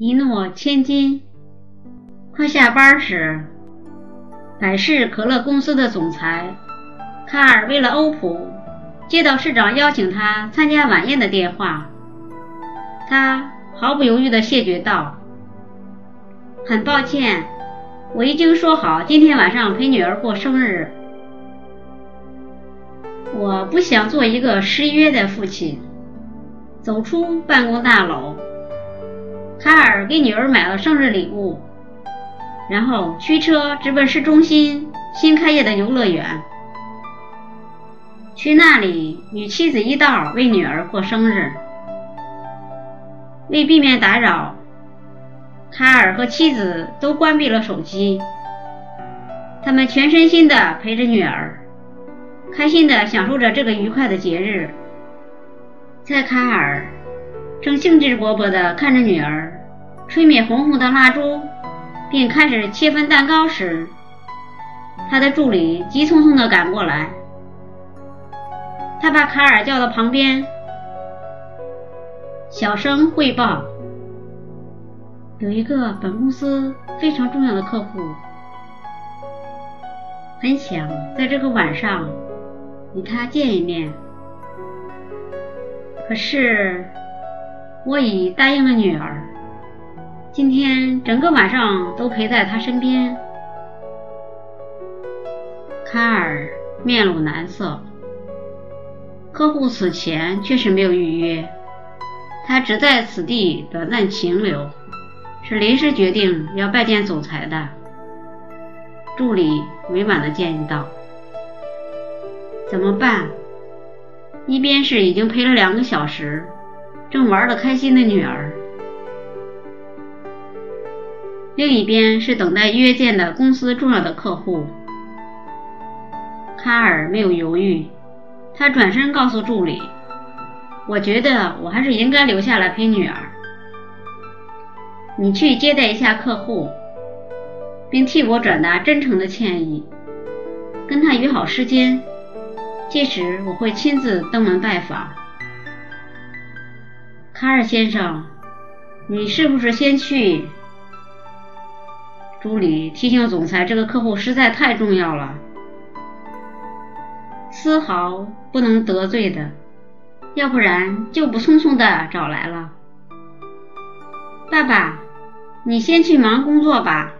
一诺千金。快下班时，百事可乐公司的总裁卡尔为了欧普，接到市长邀请他参加晚宴的电话。他毫不犹豫地谢绝道：“很抱歉，我已经说好今天晚上陪女儿过生日。我不想做一个失约的父亲。”走出办公大楼，卡尔给女儿买了生日礼物，然后驱车直奔市中心新开业的游乐园，去那里与妻子一道为女儿过生日。为避免打扰，卡尔和妻子都关闭了手机，他们全身心地陪着女儿，开心地享受着这个愉快的节日。在卡尔正兴致勃勃地看着女儿吹灭红红的蜡烛，并开始切分蛋糕时，他的助理急匆匆地赶过来。他把卡尔叫到旁边，小声汇报：“有一个本公司非常重要的客户，很想在这个晚上与他见一面。”可是，我已答应了女儿，今天整个晚上都陪在她身边。卡尔面露难色，客户此前确实没有预约，他只在此地短暂停留，是临时决定要拜见总裁的。助理委婉地建议道：“怎么办？”一边是已经陪了两个小时，正玩得开心的女儿，另一边是等待约见的公司重要的客户。卡尔没有犹豫，他转身告诉助理：“我觉得我还是应该留下来陪女儿。你去接待一下客户，并替我转达真诚的歉意，跟他约好时间。”届时我会亲自登门拜访，卡尔先生，你是不是先去？助理提醒总裁，这个客户实在太重要了，丝毫不能得罪的，要不然就不匆匆的找来了。爸爸，你先去忙工作吧，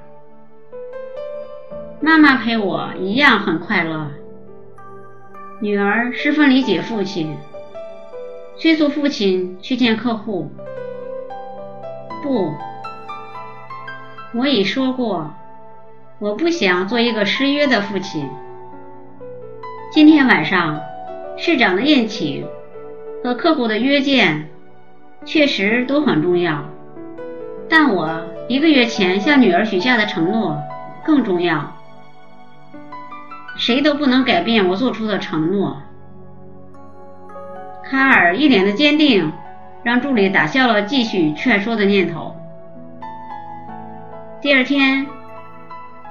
妈妈陪我一样很快乐。女儿十分理解父亲，催促父亲去见客户。不，我已说过，我不想做一个失约的父亲。今天晚上市长的宴请和客户的约见确实都很重要，但我一个月前向女儿许下的承诺更重要。谁都不能改变我做出的承诺。卡尔一脸的坚定，让助理打消了继续劝说的念头。第二天，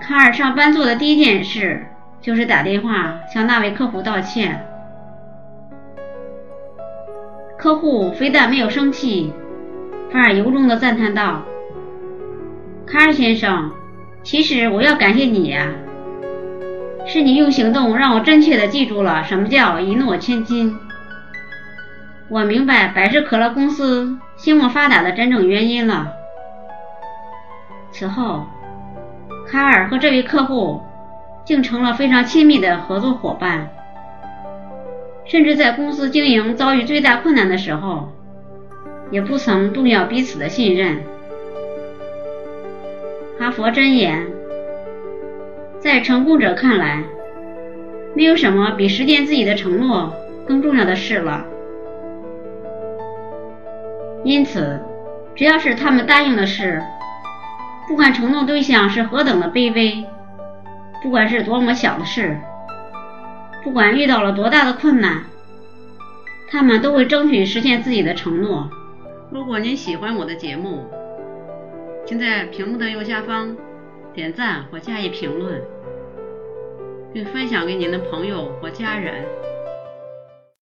卡尔上班做的第一件事就是打电话向那位客户道歉。客户非但没有生气，反而由衷的赞叹道：“卡尔先生，其实我要感谢你呀。”是你用行动让我真切的记住了什么叫一诺千金。我明白百事可乐公司兴旺发达的真正原因了。此后，卡尔和这位客户竟成了非常亲密的合作伙伴，甚至在公司经营遭遇最大困难的时候，也不曾动摇彼此的信任。哈佛箴言。在成功者看来，没有什么比实践自己的承诺更重要的事了。因此，只要是他们答应的事，不管承诺对象是何等的卑微，不管是多么小的事，不管遇到了多大的困难，他们都会争取实现自己的承诺。如果您喜欢我的节目，请在屏幕的右下方点赞或加以评论。并分享给您的朋友或家人。